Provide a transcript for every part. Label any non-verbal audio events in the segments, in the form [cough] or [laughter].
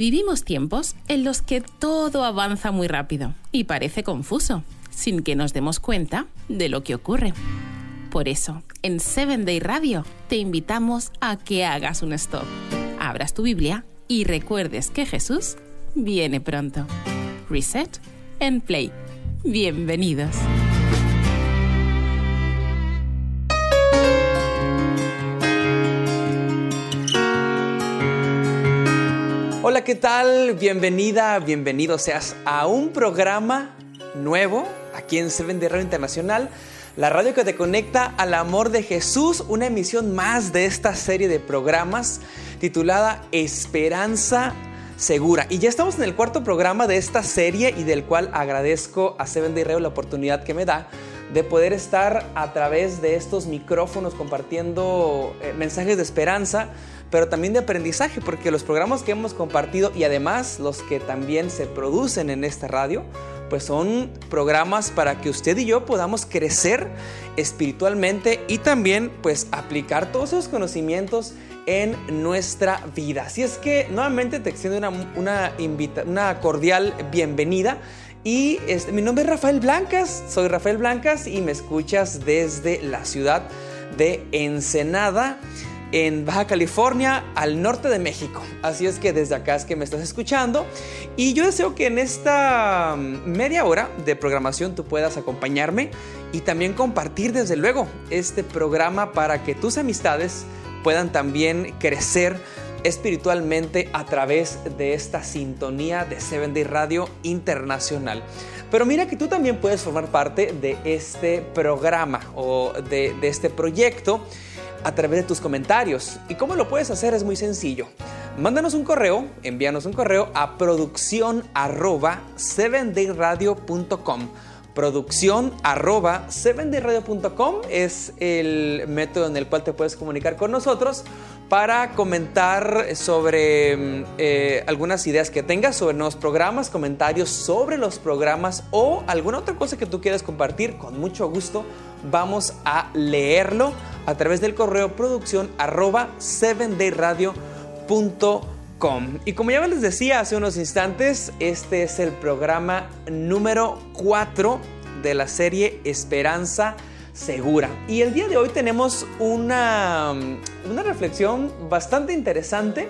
Vivimos tiempos en los que todo avanza muy rápido y parece confuso, sin que nos demos cuenta de lo que ocurre. Por eso, en 7 Day Radio te invitamos a que hagas un stop, abras tu Biblia y recuerdes que Jesús viene pronto. Reset and Play. Bienvenidos. Hola, ¿qué tal? Bienvenida, bienvenido seas a un programa nuevo aquí en Seven de Radio Internacional, la radio que te conecta al amor de Jesús, una emisión más de esta serie de programas titulada Esperanza Segura. Y ya estamos en el cuarto programa de esta serie y del cual agradezco a Seven Day Radio la oportunidad que me da de poder estar a través de estos micrófonos compartiendo eh, mensajes de esperanza pero también de aprendizaje, porque los programas que hemos compartido y además los que también se producen en esta radio, pues son programas para que usted y yo podamos crecer espiritualmente y también pues aplicar todos esos conocimientos en nuestra vida. Así es que nuevamente te extiendo una, una, una cordial bienvenida. Y este, mi nombre es Rafael Blancas, soy Rafael Blancas y me escuchas desde la ciudad de Ensenada en Baja California, al norte de México. Así es que desde acá es que me estás escuchando. Y yo deseo que en esta mm, media hora de programación tú puedas acompañarme y también compartir desde luego este programa para que tus amistades puedan también crecer espiritualmente a través de esta sintonía de Seven Day Radio Internacional. Pero mira que tú también puedes formar parte de este programa o de, este proyecto a través de tus comentarios. ¿Y cómo lo puedes hacer? Es muy sencillo. Mándanos un correo, envíanos un correo a producción arroba 7dayradio.com. Producción arroba 7dayradio.com es el método en el cual te puedes comunicar con nosotros para comentar sobre mm, eh, algunas ideas que tengas sobre nuevos programas, comentarios sobre los programas o alguna otra cosa que tú quieras compartir. Con mucho gusto vamos a leerlo a través del correo producción arroba 7dayradio.com. Y como ya les decía hace unos instantes, este es el programa número 4 de la serie Esperanza Segura. Y el día de hoy tenemos una, una reflexión bastante interesante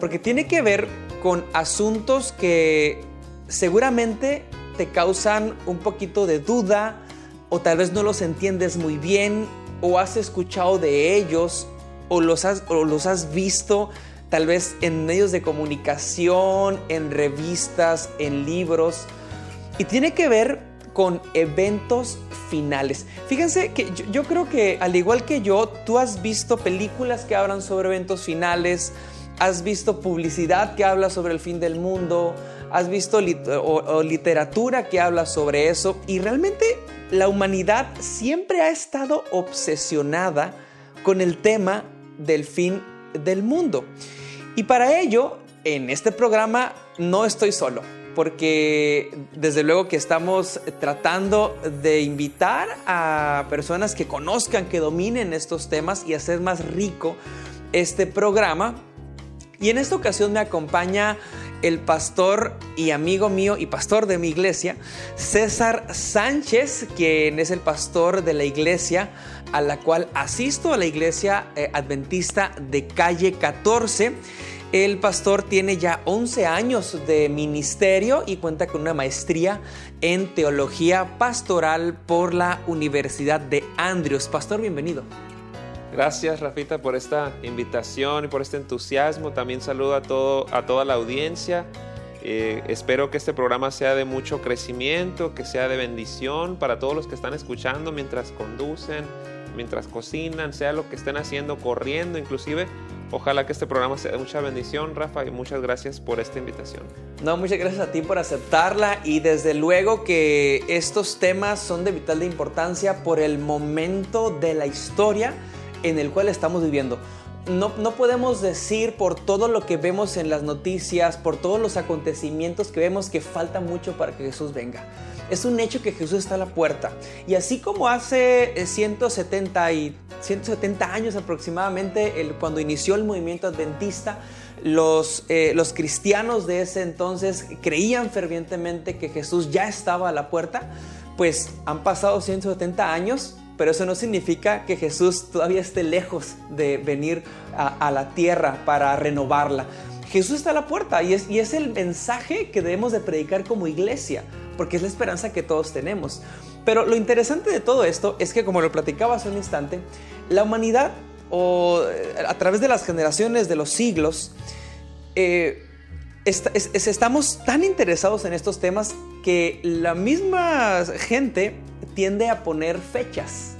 porque tiene que ver con asuntos que seguramente te causan un poquito de duda o tal vez no los entiendes muy bien o has escuchado de ellos o los has, los has visto tal vez en medios de comunicación, en revistas, en libros. Y tiene que ver con eventos finales. Fíjense que yo, creo que al igual que yo, tú has visto películas que hablan sobre eventos finales, has visto publicidad que habla sobre el fin del mundo, has visto literatura que habla sobre eso y realmente la humanidad siempre ha estado obsesionada con el tema del fin del mundo. Y para ello, en este programa no estoy solo, porque desde luego que estamos tratando de invitar a personas que conozcan, que dominen estos temas y hacer más rico este programa. Y en esta ocasión me acompaña el pastor y amigo mío y pastor de mi iglesia, César Sánchez, quien es el pastor de la iglesia a la cual asisto a la iglesia eh, adventista de calle 14. El pastor tiene ya 11 años de ministerio y cuenta con una maestría en teología pastoral por la Universidad de Andrews. Pastor, bienvenido. Gracias Rafita por esta invitación y por este entusiasmo. También saludo a, todo, a toda la audiencia. Eh, espero que este programa sea de mucho crecimiento, que sea de bendición para todos los que están escuchando mientras conducen, mientras cocinan, sea lo que estén haciendo, corriendo inclusive. Ojalá que este programa sea de mucha bendición, Rafa, y muchas gracias por esta invitación. No, muchas gracias a ti por aceptarla y desde luego que estos temas son de vital de importancia por el momento de la historia en el cual estamos viviendo. No, no, podemos decir por todo lo que vemos en las noticias, por todos los acontecimientos que vemos que falta mucho para que Jesús venga. Es un hecho que Jesús está a la puerta. Y así como hace 170, y, 170 años aproximadamente, el, cuando inició el movimiento adventista, los, eh, los cristianos de ese entonces creían fervientemente que Jesús ya estaba a la puerta, pues han pasado 170 años, pero eso no significa que Jesús todavía esté lejos de venir a, la tierra para renovarla. Jesús está a la puerta y es, y es el mensaje que debemos de predicar como iglesia, porque es la esperanza que todos tenemos. Pero lo interesante de todo esto es que, como lo platicaba hace un instante, la humanidad, o eh, a través de las generaciones, de los siglos, eh, estamos tan interesados en estos temas que la misma gente tiende a poner fechas.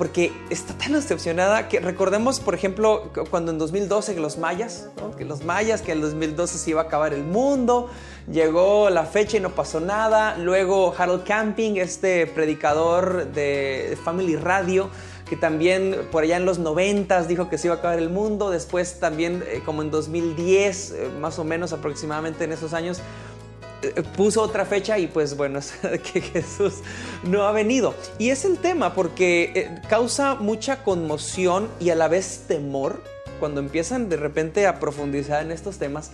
Porque está tan decepcionada que recordemos, por ejemplo, cuando en 2012 que los mayas, que los mayas, que en 2012 se iba a acabar el mundo, llegó la fecha y no pasó nada. Luego Harold Camping, este predicador de Family Radio, que también por allá en los 90 dijo que se iba a acabar el mundo, después también eh, como en 2010, eh, más o menos aproximadamente en esos años, puso otra fecha y pues bueno, [laughs] que Jesús no ha venido. Y es el tema porque causa mucha conmoción y a la vez temor cuando empiezan de repente a profundizar en estos temas,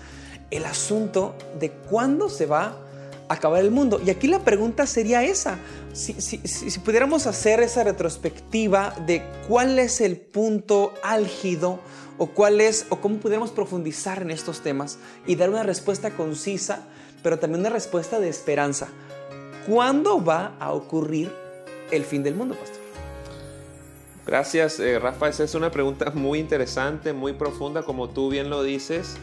el asunto de cuándo se va acabar el mundo. Y aquí la pregunta sería esa, si, pudiéramos hacer esa retrospectiva de cuál es el punto álgido o cuál es o cómo pudiéramos profundizar en estos temas y dar una respuesta concisa, pero también una respuesta de esperanza. ¿Cuándo va a ocurrir el fin del mundo, pastor? Gracias, eh, Rafa. Esa es una pregunta muy interesante, muy profunda, como tú bien lo dices.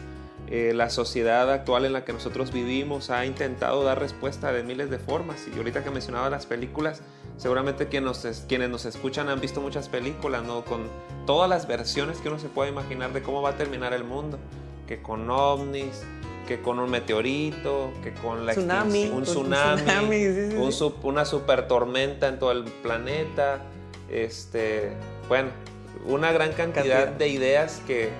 Eh, la sociedad actual en la que nosotros vivimos ha intentado dar respuesta de miles de formas. Y ahorita que mencionaba las películas, seguramente quienes nos, quienes nos escuchan han visto muchas películas, ¿no? Con todas las versiones que uno se puede imaginar de cómo va a terminar el mundo. Que con ovnis, que con un meteorito, que con la tsunami, un tsunami, una super tormenta en todo el planeta. Este, bueno, una gran cantidad. de ideas que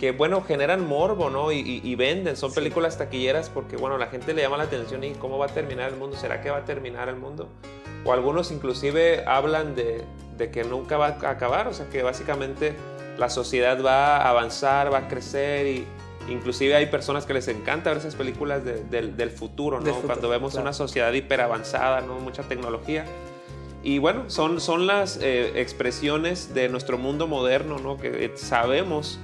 que bueno, generan morbo, ¿no? Y, venden, son películas taquilleras porque, bueno, la gente le llama la atención y cómo va a terminar el mundo, ¿será que va a terminar el mundo? O algunos inclusive hablan de, que nunca va a acabar, o sea que básicamente la sociedad va a avanzar, va a crecer y inclusive hay personas que les encanta ver esas películas del, futuro, ¿no? Cuando vemos una sociedad hiperavanzada, ¿no? Mucha tecnología. Y bueno, son, son las eh, expresiones de nuestro mundo moderno, ¿no? Que sabemos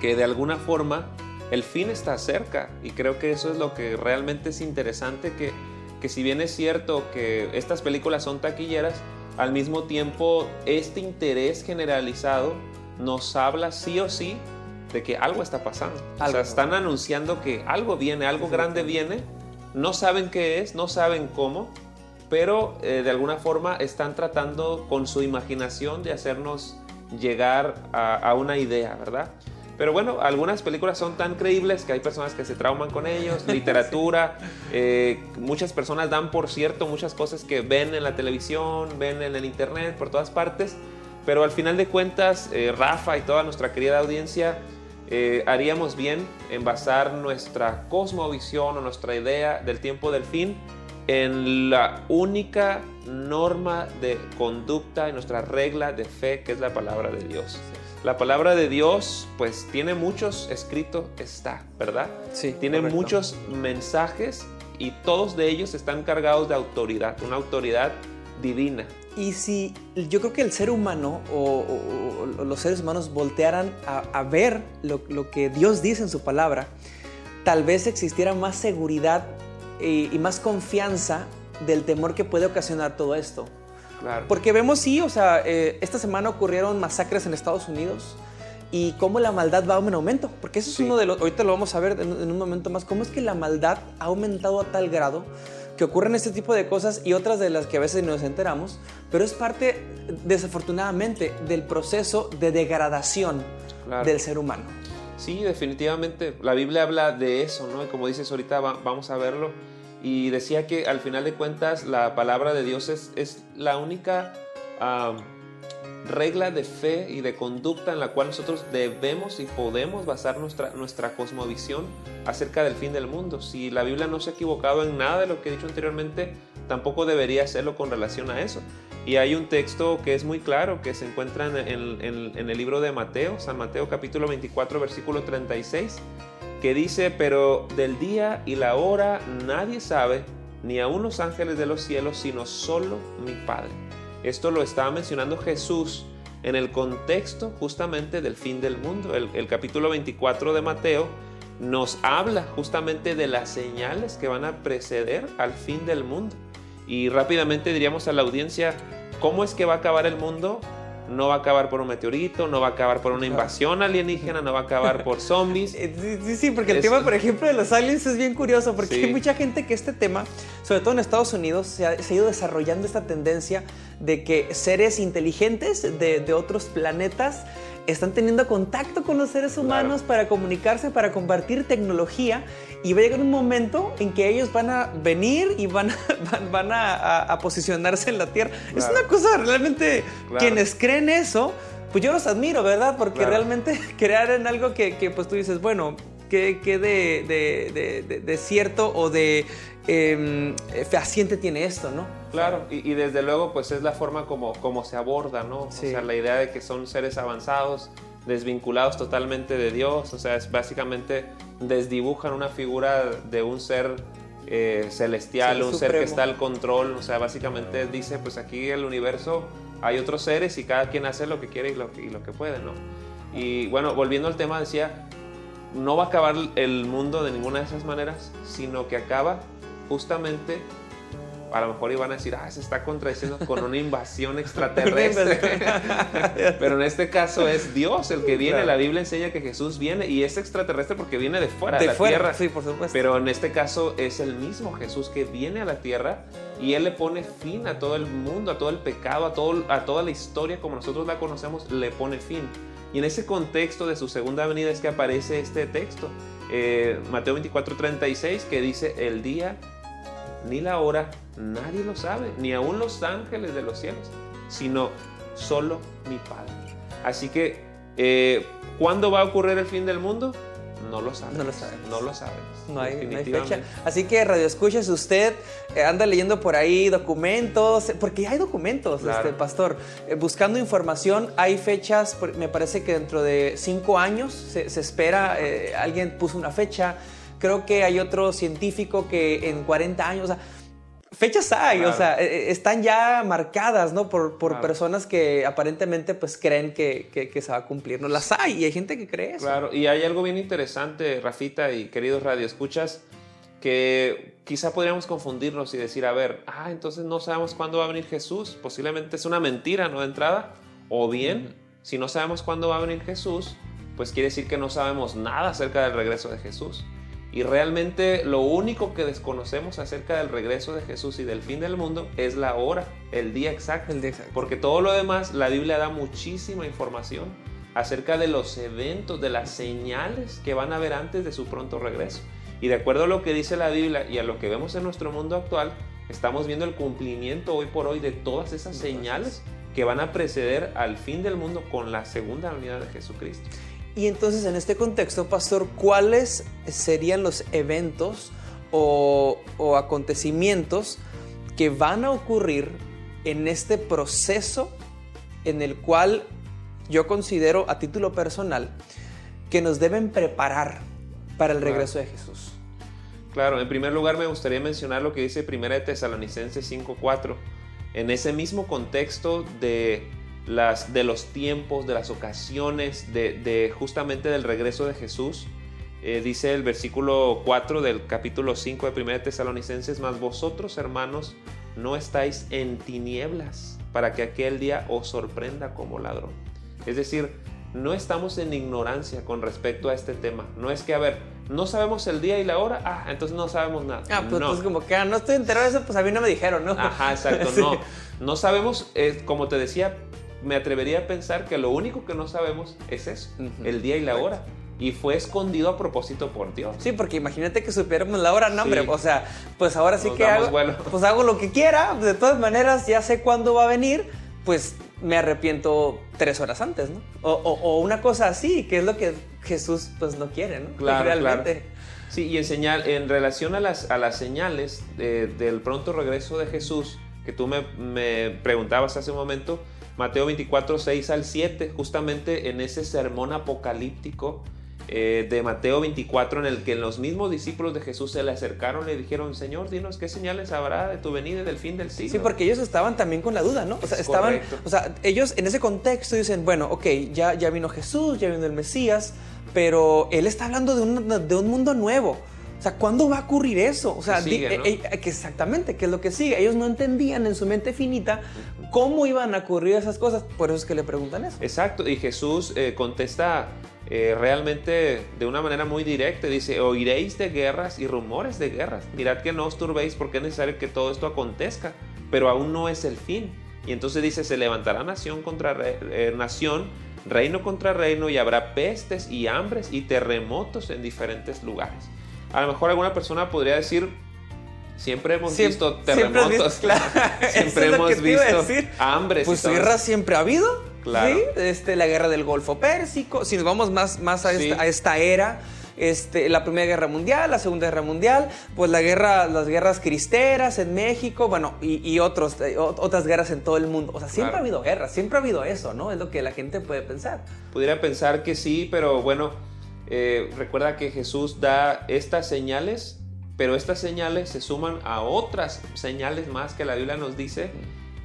que de alguna forma el fin está cerca y creo que eso es lo que realmente es interesante que, que si bien es cierto que estas películas son taquilleras, al mismo tiempo este interés generalizado nos habla sí o sí de que algo está pasando. O sea, están anunciando que algo viene, algo grande viene, no saben qué es, no saben cómo, pero eh, de alguna forma están tratando con su imaginación de hacernos llegar a, a una idea, ¿verdad? Pero bueno, algunas películas son tan creíbles que hay personas que se trauman con ellos, [laughs] literatura, eh, muchas personas dan por cierto muchas cosas que ven en la televisión, ven en el internet, por todas partes, pero al final de cuentas, eh, Rafa y toda nuestra querida audiencia, eh, haríamos bien en basar nuestra cosmovisión o nuestra idea del tiempo del fin en la única norma de conducta, en nuestra regla de fe, que es la palabra de Dios. La palabra de Dios, pues tiene muchos escritos, está, ¿verdad? Sí. Tiene muchos mensajes y todos de ellos están cargados de autoridad, una autoridad divina. Y si yo creo que el ser humano o, los seres humanos voltearan a, ver lo, que Dios dice en su palabra, tal vez existiera más seguridad y, y más confianza del temor que puede ocasionar todo esto. Porque vemos, sí, o sea, eh, esta semana ocurrieron masacres en Estados Unidos y cómo la maldad va en aumento. Porque eso es uno de los, ahorita lo vamos a ver en, un momento más, cómo es que la maldad ha aumentado a tal grado que ocurren este tipo de cosas y otras de las que a veces nos enteramos, pero es parte, desafortunadamente, del proceso de degradación del ser humano. Sí, definitivamente. La Biblia habla de eso, ¿no? Y como dices ahorita, vamos a verlo y decía que al final de cuentas la palabra de Dios es, es la única regla de fe y de conducta en la cual nosotros debemos y podemos basar nuestra, nuestra cosmovisión acerca del fin del mundo. Si la Biblia no se ha equivocado en nada de lo que he dicho anteriormente, tampoco debería hacerlo con relación a eso. Y hay un texto que es muy claro, que se encuentra en, en, en, el libro de Mateo, San Mateo capítulo 24, versículo 36, que dice, pero del día y la hora nadie sabe, ni aun los ángeles de los cielos, sino solo mi Padre. Esto lo estaba mencionando Jesús en el contexto justamente del fin del mundo. El, el, capítulo 24 de Mateo nos habla justamente de las señales que van a preceder al fin del mundo. Y rápidamente diríamos a la audiencia, ¿cómo es que va a acabar el mundo? No va a acabar por un meteorito, no va a acabar por una invasión alienígena, no va a acabar por [laughs] zombies. Eh, sí, sí, porque el tema, por ejemplo, de los aliens es bien curioso, porque hay mucha gente que este tema, sobre todo en Estados Unidos, se ha, ido desarrollando esta tendencia de que seres inteligentes de, de otros planetas están teniendo contacto con los seres humanos para comunicarse, para compartir tecnología y va a llegar un momento en que ellos van a venir y van a, [laughs] van, a, posicionarse en la Tierra. Es una cosa realmente, quienes creen eso, pues yo los admiro, ¿verdad? Porque realmente [laughs] crear en algo que, que, pues tú dices, bueno, ¿qué, qué de, de, de, cierto o de eh, fehaciente tiene esto, ¿no? Claro, y, desde luego pues es la forma como, como se aborda, ¿no? O sea, la idea de que son seres avanzados, desvinculados totalmente de Dios, o sea, es básicamente desdibujan una figura de un ser eh, celestial, un ser que está al control, o sea, básicamente dice, pues aquí el universo hay otros seres y cada quien hace lo que quiere y lo, y lo que puede, ¿no? Y bueno, volviendo al tema, decía, no va a acabar el mundo de ninguna de esas maneras, sino que acaba justamente a lo mejor iban a decir, ah, se está contradiciendo con una invasión [laughs] extraterrestre. [laughs] Pero en este caso es Dios el que viene. La Biblia enseña que Jesús viene y es extraterrestre porque viene de fuera de, la tierra. Sí, por supuesto. Pero en este caso es el mismo Jesús que viene a la tierra y Él le pone fin a todo el mundo, a todo el pecado, a, todo, a toda la historia como nosotros la conocemos, le pone fin. Y en ese contexto de su segunda venida es que aparece este texto, eh, Mateo 24, 36, que dice, el día ni la hora, nadie lo sabe, ni aun los ángeles de los cielos, sino solo mi Padre. Así que, eh, ¿cuándo va a ocurrir el fin del mundo? No lo sabes. No lo sabes. No lo sabes. No hay, fecha. Así que Radio Escucha, usted eh, anda leyendo por ahí documentos, porque hay documentos, este, pastor. Eh, buscando información, hay fechas, me parece que dentro de cinco años se, espera, alguien puso una fecha, Creo que hay otro científico que en 40 años, o sea, fechas hay, o sea, e, e, están ya marcadas, ¿no? Por, por personas que aparentemente pues creen que, que, se va a cumplir, ¿no? Las hay y hay gente que cree eso. Claro, y hay algo bien interesante, Rafita y queridos radioescuchas, que quizá podríamos confundirnos y decir, a ver, ah, entonces no sabemos cuándo va a venir Jesús, posiblemente es una mentira, ¿no? De entrada, o bien, si no sabemos cuándo va a venir Jesús, pues quiere decir que no sabemos nada acerca del regreso de Jesús. Y realmente lo único que desconocemos acerca del regreso de Jesús y del fin del mundo es la hora, el día exacto. El día exacto. Porque todo lo demás, la Biblia da muchísima información acerca de los eventos, de las señales que van a haber antes de su pronto regreso. Y de acuerdo a lo que dice la Biblia y a lo que vemos en nuestro mundo actual, estamos viendo el cumplimiento hoy por hoy de todas esas señales que van a preceder al fin del mundo con la segunda unidad de Jesucristo. Y entonces en este contexto, pastor, ¿cuáles serían los eventos o, acontecimientos que van a ocurrir en este proceso en el cual yo considero a título personal que nos deben preparar para el regreso de Jesús? Claro, en primer lugar me gustaría mencionar lo que dice 1 de Tesalonicenses 5.4. En ese mismo contexto de las, de los tiempos, de las ocasiones, de, justamente del regreso de Jesús. Eh, dice el versículo 4 del capítulo 5 de 1 Tesalonicenses, mas vosotros hermanos no estáis en tinieblas para que aquel día os sorprenda como ladrón. Es decir, no estamos en ignorancia con respecto a este tema. No es que, a ver, no sabemos el día y la hora, ah, entonces no sabemos nada. Ah, pues, no. pues como que ah, no estoy enterado de eso, pues a mí no me dijeron, ¿no? Ajá, exacto, [laughs] no. No sabemos, eh, como te decía, me atrevería a pensar que lo único que no sabemos es eso, el día y la hora. Y fue escondido a propósito por Dios. Sí, porque imagínate que supiéramos la hora, no, hombre. O sea, pues ahora sí que hago, pues hago lo que quiera. De todas maneras, ya sé cuándo va a venir. Pues me arrepiento tres horas antes, ¿no? O, una cosa así, que es lo que Jesús pues no quiere, ¿no? Claro, Realmente. Sí, y en, señal, en relación a las, a las señales del pronto regreso de Jesús, que tú me, me preguntabas hace un momento, Mateo 24, 6 al 7, justamente en ese sermón apocalíptico, eh, de Mateo 24 en el que los mismos discípulos de Jesús se le acercaron y le dijeron, Señor, dinos qué señales habrá de tu venida y del fin del siglo. Sí, porque ellos estaban también con la duda, ¿no? O sea, estaban, o sea, ellos en ese contexto dicen, bueno, ok, ya, ya vino Jesús, ya vino el Mesías, pero él está hablando de un, de un mundo nuevo. O sea, ¿cuándo va a ocurrir eso? O sea, eh, eh, exactamente, ¿qué es lo que sigue? Ellos no entendían en su mente finita cómo iban a ocurrir esas cosas, por eso es que le preguntan eso. Exacto, y Jesús contesta eh, realmente de una manera muy directa. Dice, oiréis de guerras y rumores de guerras. Mirad que no os turbéis porque es necesario que todo esto acontezca, pero aún no es el fin. Y entonces dice, se levantará nación contra eh, nación, reino contra reino, y habrá pestes y hambres y terremotos en diferentes lugares. A lo mejor alguna persona podría decir, Siempre hemos visto terremotos. Siempre, hemos [laughs] [laughs] visto hambres. Pues guerras siempre ha habido. ¿sí? Este, la guerra del Golfo Pérsico, si nos vamos más, más a, esta, era, este, la Primera Guerra Mundial, la Segunda Guerra Mundial, pues la guerra, las guerras cristeras en México, bueno, y, otros, eh, otras guerras en todo el mundo. O sea, siempre ha habido guerras, siempre ha habido eso, ¿no? Es lo que la gente puede pensar. Pudiera pensar que sí, pero bueno, eh, recuerda que Jesús da estas señales, pero estas señales se suman a otras señales más que la Biblia nos dice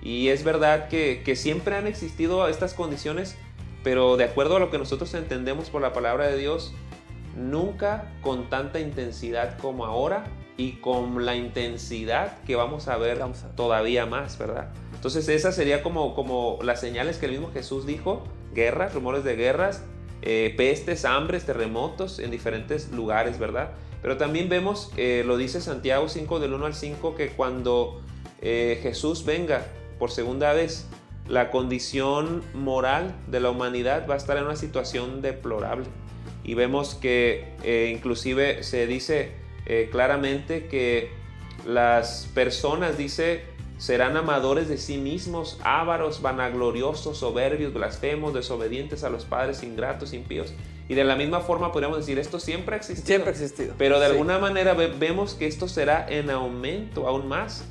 y es verdad que, siempre han existido estas condiciones, pero de acuerdo a lo que nosotros entendemos por la palabra de Dios, nunca con tanta intensidad como ahora y con la intensidad que vamos a ver todavía más, ¿verdad? Entonces esas sería como, como las señales que el mismo Jesús dijo, guerras, rumores de guerras, eh, pestes, hambres, terremotos en diferentes lugares, ¿verdad? Pero también vemos, eh, lo dice Santiago 5 del 1 al 5, que cuando eh, Jesús venga, por segunda vez, la condición moral de la humanidad va a estar en una situación deplorable. Y vemos que inclusive se dice claramente que las personas, dice, serán amadores de sí mismos, ávaros, vanagloriosos, soberbios, blasfemos, desobedientes a los padres, ingratos, impíos. Y de la misma forma podríamos decir, esto siempre ha existido. Siempre ha existido. Pero de alguna manera vemos que esto será en aumento aún más.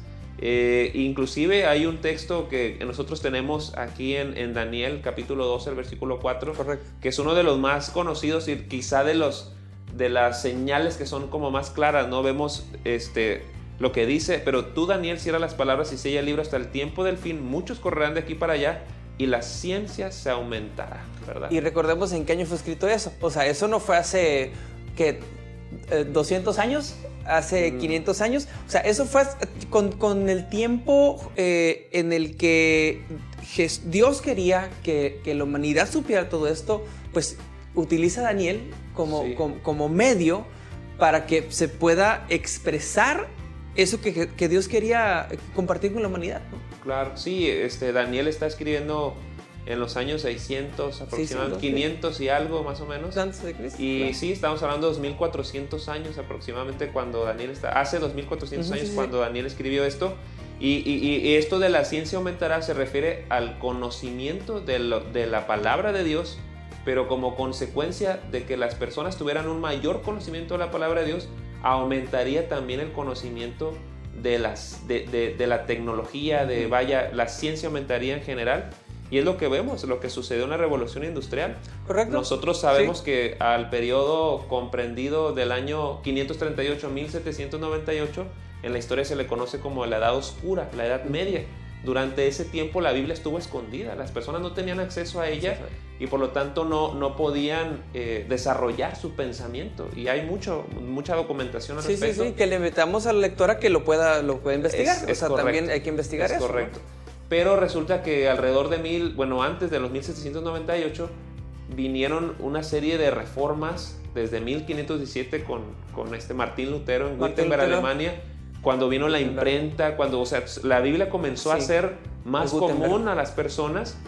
Eh, inclusive hay un texto que nosotros tenemos aquí en, Daniel capítulo 12, el versículo 4, que es uno de los más conocidos y quizá de, los, de las señales que son como más claras, ¿no? Vemos este, lo que dice, pero tú Daniel cierra las palabras y sella el libro hasta el tiempo del fin, muchos correrán de aquí para allá y la ciencia se aumentará, ¿verdad? Y recordemos en qué año fue escrito eso, o sea, eso no fue hace que 200 eh, años, hace 500 mm. años. O sea, eso fue con, el tiempo eh, en el que Dios quería que, la humanidad supiera todo esto, pues utiliza a Daniel como, como, medio para que se pueda expresar eso que, Dios quería compartir con la humanidad. Claro, sí, este, Daniel está escribiendo en los años 600, aproximadamente 500 y algo más o menos. Antes de Cristo. Y sí, estamos hablando de 2400 años aproximadamente cuando Daniel está, hace 2400 años cuando Daniel escribió esto. Y, y, esto de la ciencia aumentará se refiere al conocimiento de, de la palabra de Dios, pero como consecuencia de que las personas tuvieran un mayor conocimiento de la palabra de Dios, aumentaría también el conocimiento de, las, de, de, de la tecnología, de vaya, la ciencia aumentaría en general y es lo que vemos, lo que sucedió en la revolución industrial. Correcto. Nosotros sabemos que al periodo comprendido del año 538 1798, en la historia se le conoce como la Edad Oscura, la Edad Media. Durante ese tiempo la Biblia estuvo escondida, las personas no tenían acceso a ella y por lo tanto no, no podían eh, desarrollar su pensamiento. Y hay mucho, mucha documentación al respecto. Sí, sí, que le metamos al lector a que lo pueda, lo pueda investigar. o sea, también hay que investigar es eso. Correcto pero resulta que alrededor de mil, bueno, antes de los 1798, vinieron una serie de reformas desde 1517 con, con este Martín Lutero en Wittenberg, Alemania, cuando vino la imprenta, cuando, o sea, la Biblia comenzó a ser más común a las personas,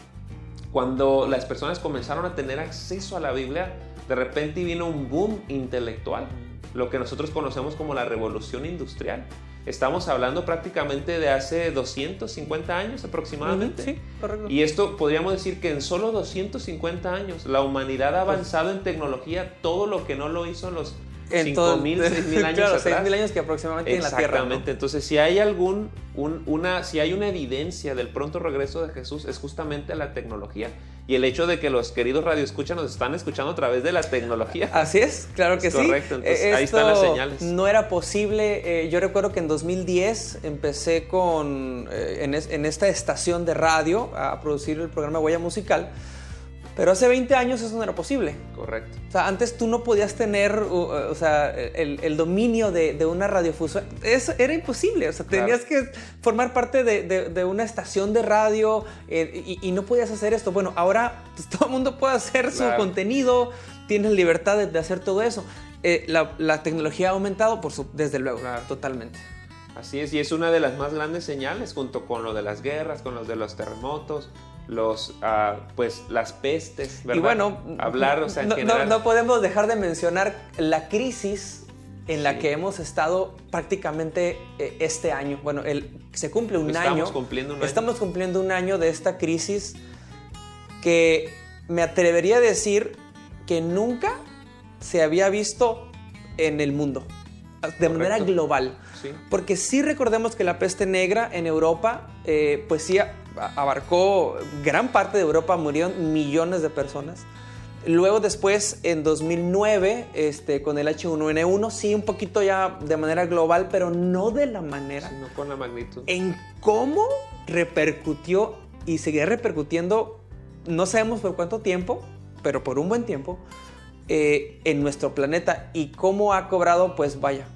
cuando las personas comenzaron a tener acceso a la Biblia, de repente vino un boom intelectual, lo que nosotros conocemos como la revolución industrial. Estamos hablando prácticamente de hace 250 años aproximadamente. Sí, correcto. Y esto podríamos decir que en solo 250 años la humanidad ha pues avanzado en tecnología todo lo que no lo hizo en los 5.000, 6.000 [laughs] años claro, 6.000 años que aproximadamente en la Tierra. Exactamente. Entonces, si hay algún, una, si hay una evidencia del pronto regreso de Jesús, es justamente la tecnología. y el hecho de que los queridos radioescuchas nos están escuchando a través de la tecnología. Así es, claro que Es sí. correcto, entonces, Eh, ahí están las esto señales. No era posible. eh, yo recuerdo que en 2010 empecé con eh, en, es- en esta estación de radio a producir el programa Huella Musical. Pero hace 20 años eso no era posible. Correcto. O sea, antes tú no podías tener, uh, uh, o sea, el, el dominio de, de una radiofusora. Eso era imposible. O sea, Claro. tenías que formar parte de, de- de una estación de radio eh, y, y no podías hacer esto. Bueno, ahora pues, [laughs] todo el mundo puede hacer su Claro. contenido, tienes libertad de, de hacer todo eso. Eh, la, la tecnología ha aumentado, por su- desde luego, Claro. totalmente. Así es, y es una de las más grandes señales, junto con lo de las guerras, con los de los terremotos, los, ah, pues, las pestes, ¿verdad? Y bueno, hablar, o sea, no, no- general. no podemos dejar de mencionar la crisis en la Sí. que hemos estado prácticamente eh, este año. Bueno, el, se cumple un Estamos año. cumpliendo un año. Estamos cumpliendo un año de esta crisis que me atrevería a decir que nunca se había visto en el mundo, de manera global. Sí. Porque sí recordemos que la peste negra en Europa, eh, pues sí abarcó gran parte de Europa, murieron millones de personas. Luego después, en 2009, este, con el H1N1, sí un poquito ya de manera global, pero no de la manera No con la magnitud. en cómo repercutió y seguirá repercutiendo, no sabemos por cuánto tiempo, pero por un buen tiempo, eh, en nuestro planeta y cómo ha cobrado, pues vaya,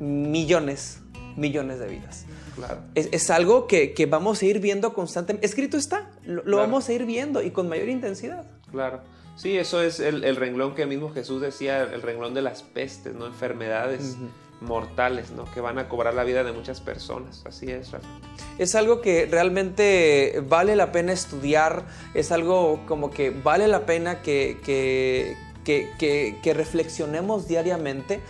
millones, millones de vidas. Claro. Es, es algo que, que vamos a ir viendo constantemente. Escrito está, lo, lo Claro. vamos a ir viendo y con mayor intensidad. Claro. Sí, eso es el, el renglón que el mismo Jesús decía, el renglón de las pestes, ¿no? Enfermedades mortales, ¿no? Que van a cobrar la vida de muchas personas. Así es. Es algo que realmente vale la pena estudiar, es algo como que vale la pena que, que, que, que- que reflexionemos diariamente.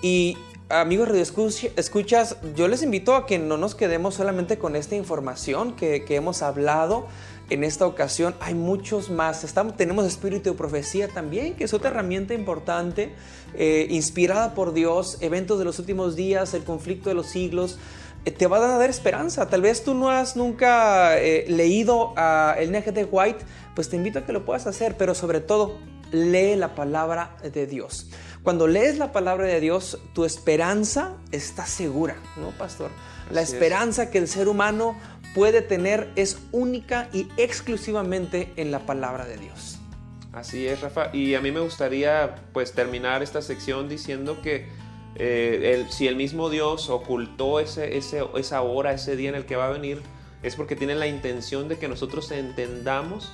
Y amigos Radio Escuch- Escuchas, yo les invito a que no nos quedemos solamente con esta información que, hemos hablado. En esta ocasión hay muchos más. Tenemos espíritu de profecía también, que es otra herramienta importante, eh, inspirada por Dios, eventos de los últimos días, el conflicto de los siglos eh, te va a dar esperanza. Tal vez tú no has nunca eh, leído a el de White, pues te invito a que lo puedas hacer, pero sobre todo lee la palabra de Dios. Cuando lees la palabra de Dios, tu esperanza está segura, ¿no, pastor? La Así es. esperanza que el ser humano puede tener es única y exclusivamente en la palabra de Dios. Así es, Rafa. Y a mí me gustaría pues terminar esta sección diciendo que eh, el- si el mismo Dios ocultó ese, ese- esa hora, ese día en el que va a venir, es porque tiene la intención de que nosotros entendamos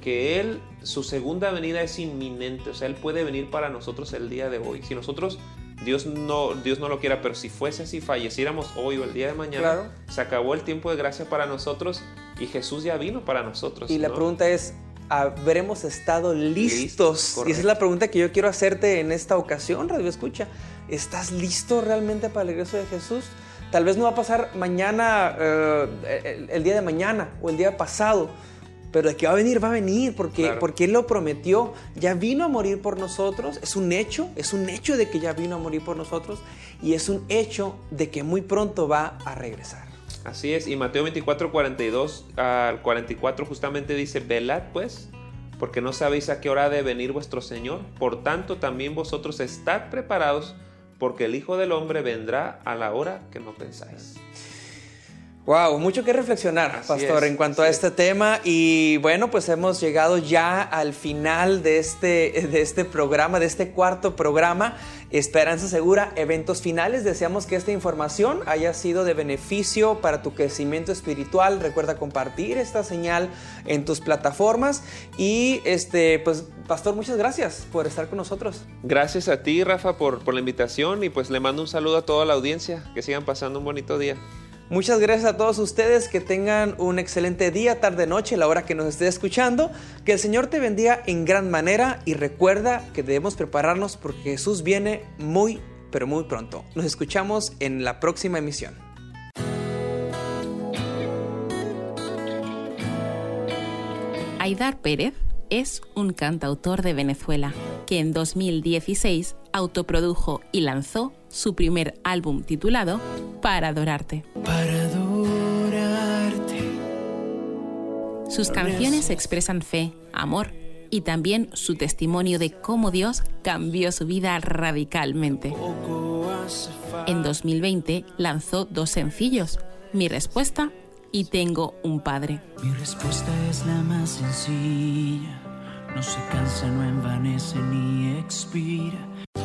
que Él, su segunda venida es inminente, o sea, Él puede venir para nosotros el día de hoy. Si nosotros, Dios no, Dios no lo quiera, pero si fuese así, falleciéramos hoy o el día de mañana, Claro. se acabó el tiempo de gracia para nosotros y Jesús ya vino para nosotros. Y la pregunta es, ¿habremos estado listos? Listos, y esa es la pregunta que yo quiero hacerte en esta ocasión, Radio Escucha. ¿Estás listo realmente para el regreso de Jesús? Tal vez no va a pasar mañana, eh, el, el día de mañana o el día pasado, pero de que va a venir, va a venir, porque, Claro. porque Él lo prometió. Ya vino a morir por nosotros, es un hecho, es un hecho de que ya vino a morir por nosotros y es un hecho de que muy pronto va a regresar. Así es, y Mateo 24, 42 al 44 justamente dice, velad pues, porque no sabéis a qué hora de venir vuestro Señor, por tanto también vosotros estad preparados, porque el Hijo del Hombre vendrá a la hora que no pensáis. Wow, mucho que reflexionar, Así Pastor, es, en cuanto a este tema. Y bueno, pues hemos llegado ya al final de este, de este programa, de este cuarto programa, Esperanza Segura, eventos finales. Deseamos que esta información haya sido de beneficio para tu crecimiento espiritual. Recuerda compartir esta señal en tus plataformas. Y este, pues, Pastor, muchas gracias por estar con nosotros. Gracias a ti, Rafa, por, por la invitación y pues le mando un saludo a toda la audiencia, que sigan pasando un bonito día. Muchas gracias a todos ustedes, que tengan un excelente día, tarde, noche, la hora que nos esté escuchando. Que el Señor te bendiga en gran manera y recuerda que debemos prepararnos porque Jesús viene muy, pero muy pronto. Nos escuchamos en la próxima emisión. Aidar Pérez es un cantautor de Venezuela que en 2016 autoprodujo y lanzó su primer álbum titulado Para adorarte. Para adorarte. Sus Sus canciones expresan fe, amor y también su testimonio de cómo Dios cambió su vida radicalmente. En 2020 lanzó dos sencillos, Mi respuesta y Tengo un padre. Mi respuesta es la más sencilla, no se cansa, no envanece ni expira.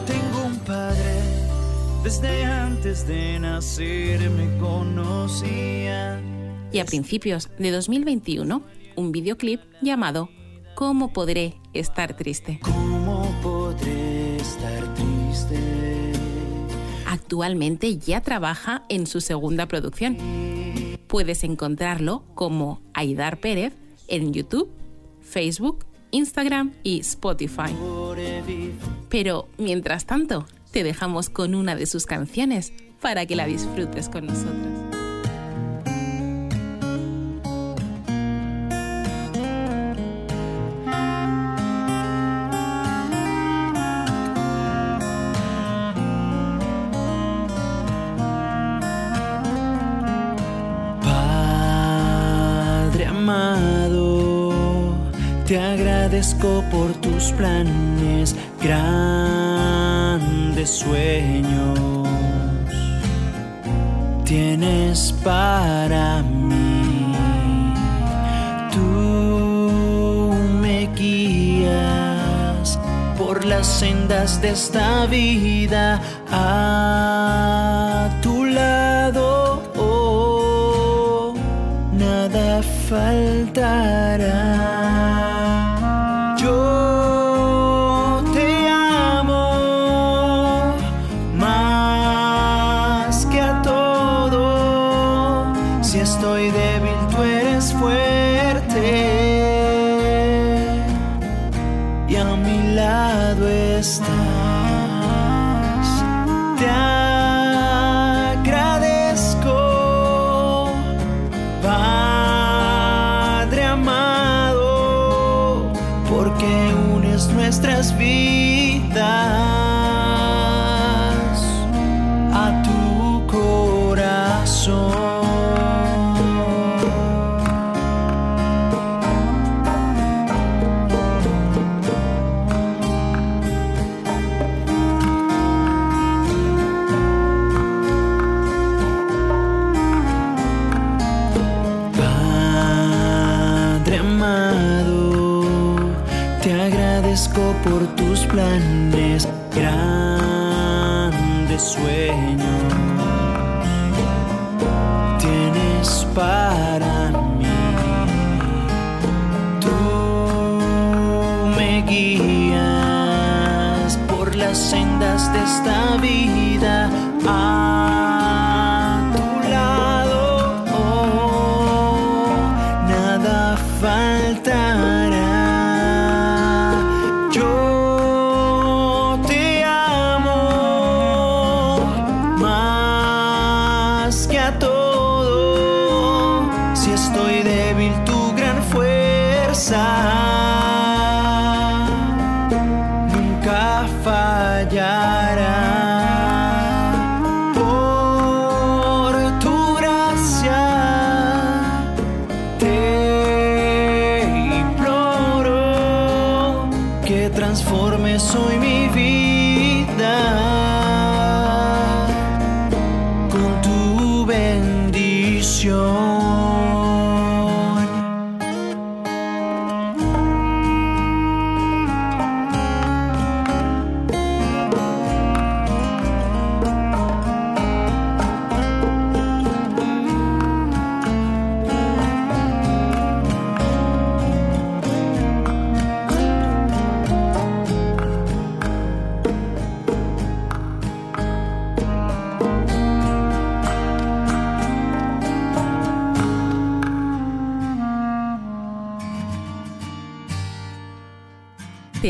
Tengo un padre, desde antes de nacer me conocía. Y a principios de 2021, un videoclip llamado ¿Cómo podré estar triste? ¿Cómo podré estar triste? Actualmente ya trabaja en su segunda producción. Puedes encontrarlo como Aidar Pérez en YouTube, Facebook, Instagram y Spotify. Pero mientras tanto, te dejamos con una de sus canciones para que la disfrutes con nosotros. Agradezco por tus planes, grandes sueños. Tienes para mí, tú me guías por las sendas de esta vida lado estás. Te por las sendas de esta vida. Bendición.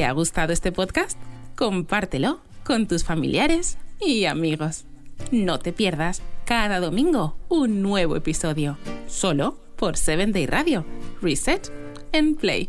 ¿Te ha gustado este podcast? Compártelo con tus familiares y amigos. No te pierdas cada domingo un nuevo episodio, solo por 7 Day Radio. Reset and Play.